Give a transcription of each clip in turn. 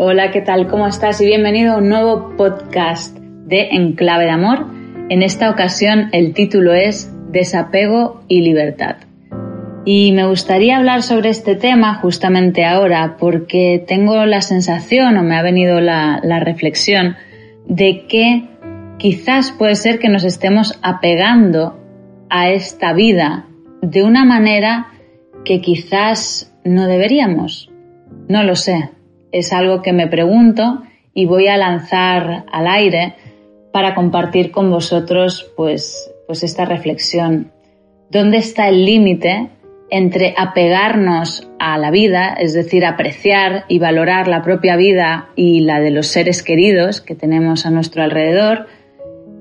Hola, ¿qué tal? ¿Cómo estás? Y bienvenido a un nuevo podcast de Enclave de Amor. En esta ocasión el título es Desapego y Libertad. Y me gustaría hablar sobre este tema justamente ahora porque tengo la sensación o me ha venido la, la reflexión de que quizás puede ser que nos estemos apegando a esta vida de una manera que quizás no deberíamos. No lo sé, es algo que me pregunto y voy a lanzar al aire para compartir con vosotros pues, pues esta reflexión. ¿Dónde está el límite entre apegarnos a la vida, es decir, apreciar y valorar la propia vida y la de los seres queridos que tenemos a nuestro alrededor,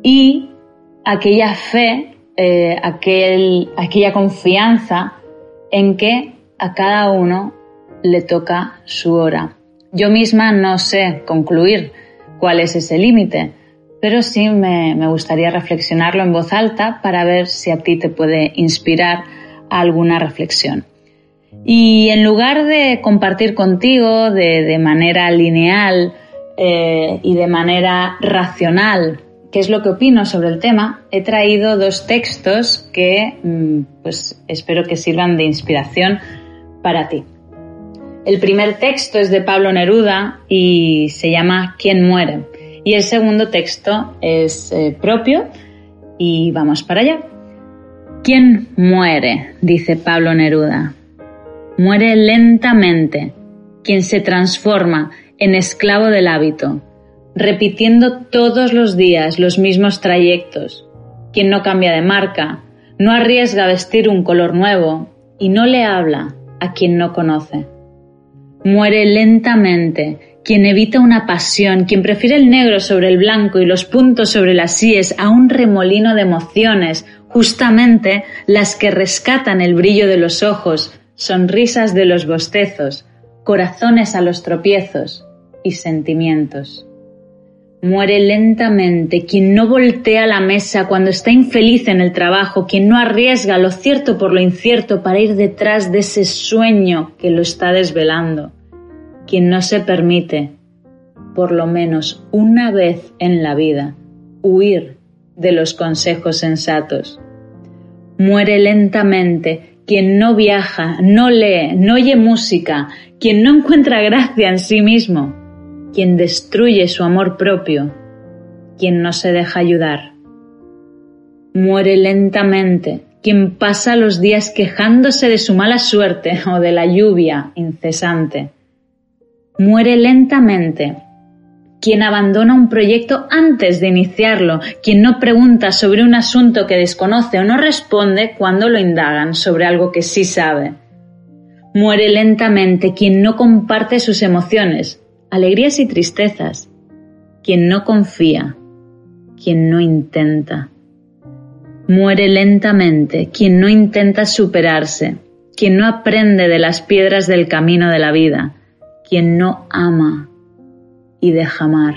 y aquella fe, eh, aquel, aquella confianza en que a cada uno le toca su hora. Yo misma no sé concluir cuál es ese límite, pero sí me, gustaría reflexionarlo en voz alta para ver si a ti te puede inspirar alguna reflexión. Y en lugar de compartir contigo de, manera lineal eh, y de manera racional qué es lo que opino sobre el tema, he traído dos textos que mm, pues espero que sirvan de inspiración para ti. El primer texto es de Pablo Neruda y se llama ¿Quién muere? Y el segundo texto es eh, propio y vamos para allá. ¿Quién muere? dice Pablo Neruda. Muere lentamente quien se transforma en esclavo del hábito, repitiendo todos los días los mismos trayectos, quien no cambia de marca, no arriesga a vestir un color nuevo y no le habla a quien no conoce. Muere lentamente quien evita una pasión, quien prefiere el negro sobre el blanco y los puntos sobre las síes a un remolino de emociones, justamente las que rescatan el brillo de los ojos, sonrisas de los bostezos, corazones a los tropiezos y sentimientos. Muere lentamente quien no voltea la mesa cuando está infeliz en el trabajo, quien no arriesga lo cierto por lo incierto para ir detrás de ese sueño que lo está desvelando, quien no se permite, por lo menos una vez en la vida, huir de los consejos sensatos. Muere lentamente quien no viaja, no lee, no oye música, quien no encuentra gracia en sí mismo, quien destruye su amor propio, quien no se deja ayudar. Muere lentamente quien pasa los días quejándose de su mala suerte o de la lluvia incesante. Muere lentamente quien abandona un proyecto antes de iniciarlo, quien no pregunta sobre un asunto que desconoce o no responde cuando lo indagan sobre algo que sí sabe. Muere lentamente quien no comparte sus emociones, alegrías y tristezas, quien no confía, quien no intenta. Muere lentamente quien no intenta superarse, quien no aprende de las piedras del camino de la vida, quien no ama y deja amar.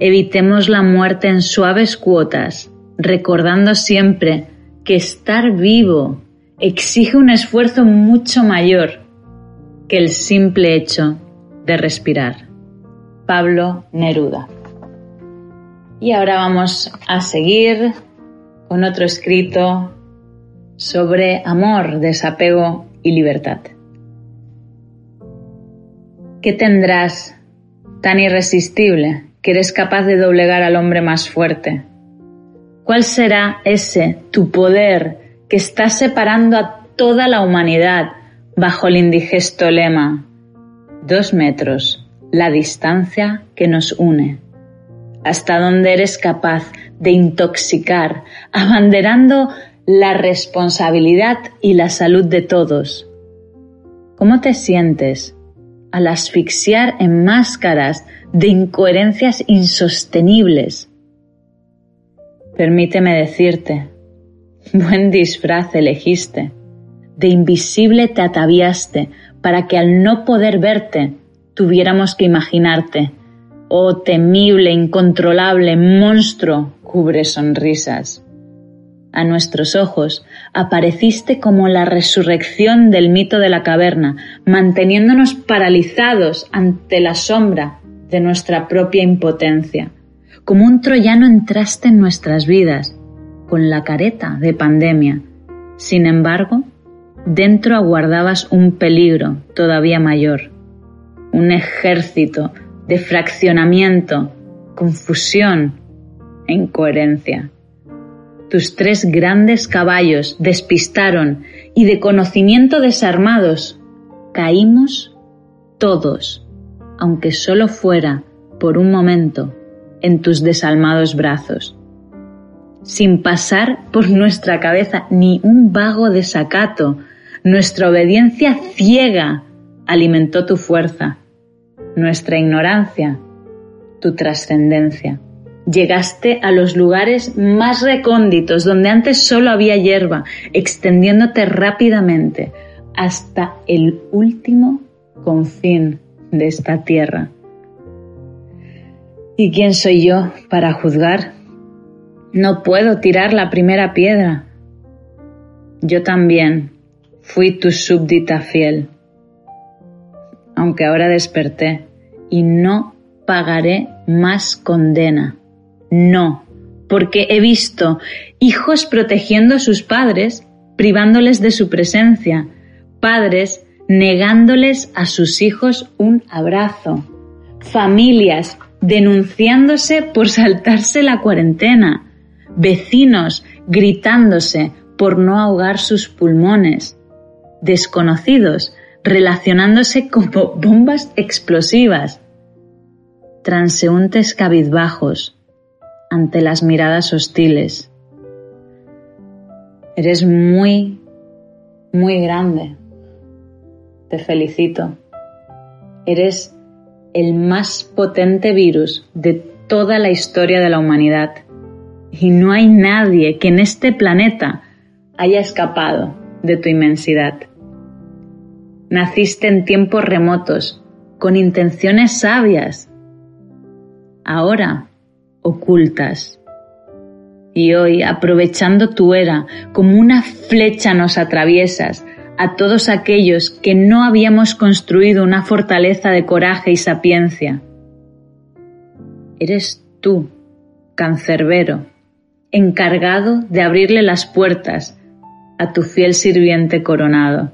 Evitemos la muerte en suaves cuotas, recordando siempre que estar vivo exige un esfuerzo mucho mayor que el simple hecho de respirar. Pablo Neruda. Y ahora vamos a seguir con otro escrito sobre amor, desapego y libertad. ¿Qué tendrás tan irresistible que eres capaz de doblegar al hombre más fuerte? ¿Cuál será ese tu poder que está separando a toda la humanidad bajo el indigesto lema Dos metros, la distancia que nos une. Hasta dónde eres capaz de intoxicar, abanderando la responsabilidad y la salud de todos. ¿Cómo te sientes al asfixiar en máscaras de incoherencias insostenibles? Permíteme decirte, buen disfraz elegiste, de invisible te ataviaste para que al no poder verte tuviéramos que imaginarte. Oh temible, incontrolable monstruo, cubre sonrisas. A nuestros ojos apareciste como la resurrección del mito de la caverna, manteniéndonos paralizados ante la sombra de nuestra propia impotencia. Como un troyano entraste en nuestras vidas, con la careta de pandemia. Sin embargo, dentro aguardabas un peligro todavía mayor, un ejército de fraccionamiento, confusión e incoherencia. Tus tres grandes caballos despistaron y de conocimiento desarmados caímos todos, aunque solo fuera por un momento, en tus desalmados brazos sin pasar por nuestra cabeza ni un vago desacato. Nuestra obediencia ciega alimentó tu fuerza, nuestra ignorancia, tu trascendencia. Llegaste a los lugares más recónditos donde antes solo había hierba, extendiéndote rápidamente hasta el último confín de esta tierra. ¿Y quién soy yo para juzgar? No puedo tirar la primera piedra. Yo también fui tu súbdita fiel, aunque ahora desperté y no pagaré más condena. No, porque he visto hijos protegiendo a sus padres, privándoles de su presencia, padres negándoles a sus hijos un abrazo, familias denunciándose por saltarse la cuarentena, vecinos gritándose por no ahogar sus pulmones, desconocidos relacionándose como bombas explosivas, transeúntes cabizbajos ante las miradas hostiles. Eres muy, muy grande. Te felicito. Eres el más potente virus de toda la historia de la humanidad y no hay nadie que en este planeta haya escapado de tu inmensidad. Naciste en tiempos remotos, con intenciones sabias, ahora ocultas. Y hoy, aprovechando tu era, como una flecha nos atraviesas a todos aquellos que no habíamos construido una fortaleza de coraje y sapiencia. Eres tú, cancerbero, encargado de abrirle las puertas a tu fiel sirviente coronado.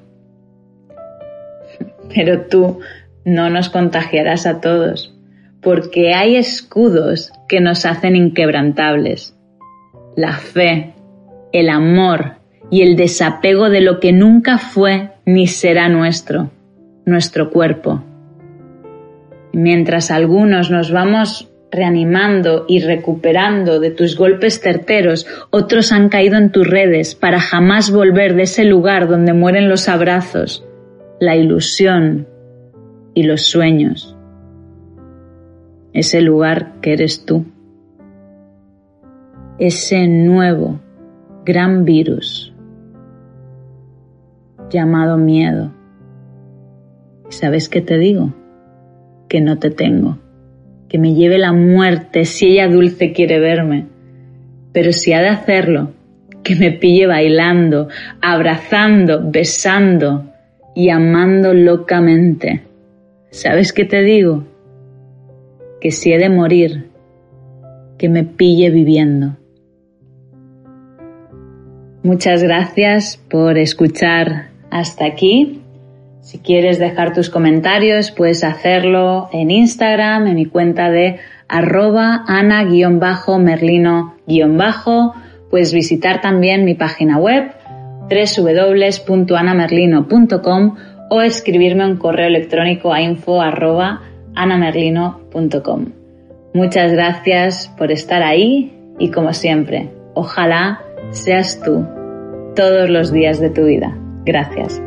Pero tú no nos contagiarás a todos, porque hay escudos que nos hacen inquebrantables. La fe, el amor y el desapego de lo que nunca fue ni será nuestro, nuestro cuerpo. Mientras algunos nos vamos reanimando y recuperando de tus golpes certeros, otros han caído en tus redes para jamás volver de ese lugar donde mueren los abrazos, la ilusión y los sueños. Ese lugar que eres tú. Ese nuevo gran virus llamado miedo. ¿Sabes qué te digo? Que no te tengo que me lleve la muerte si ella dulce quiere verme. Pero si ha de hacerlo, que me pille bailando, abrazando, besando y amando locamente. ¿Sabes qué te digo? Que si he de morir, que me pille viviendo. Muchas gracias por escuchar hasta aquí. Si quieres dejar tus comentarios, puedes hacerlo en Instagram, en mi cuenta de arroba ana-merlino- Puedes visitar también mi página web www.anamerlino.com o escribirme un correo electrónico a info.anamerlino.com. Muchas gracias por estar ahí y como siempre, ojalá seas tú todos los días de tu vida. Gracias.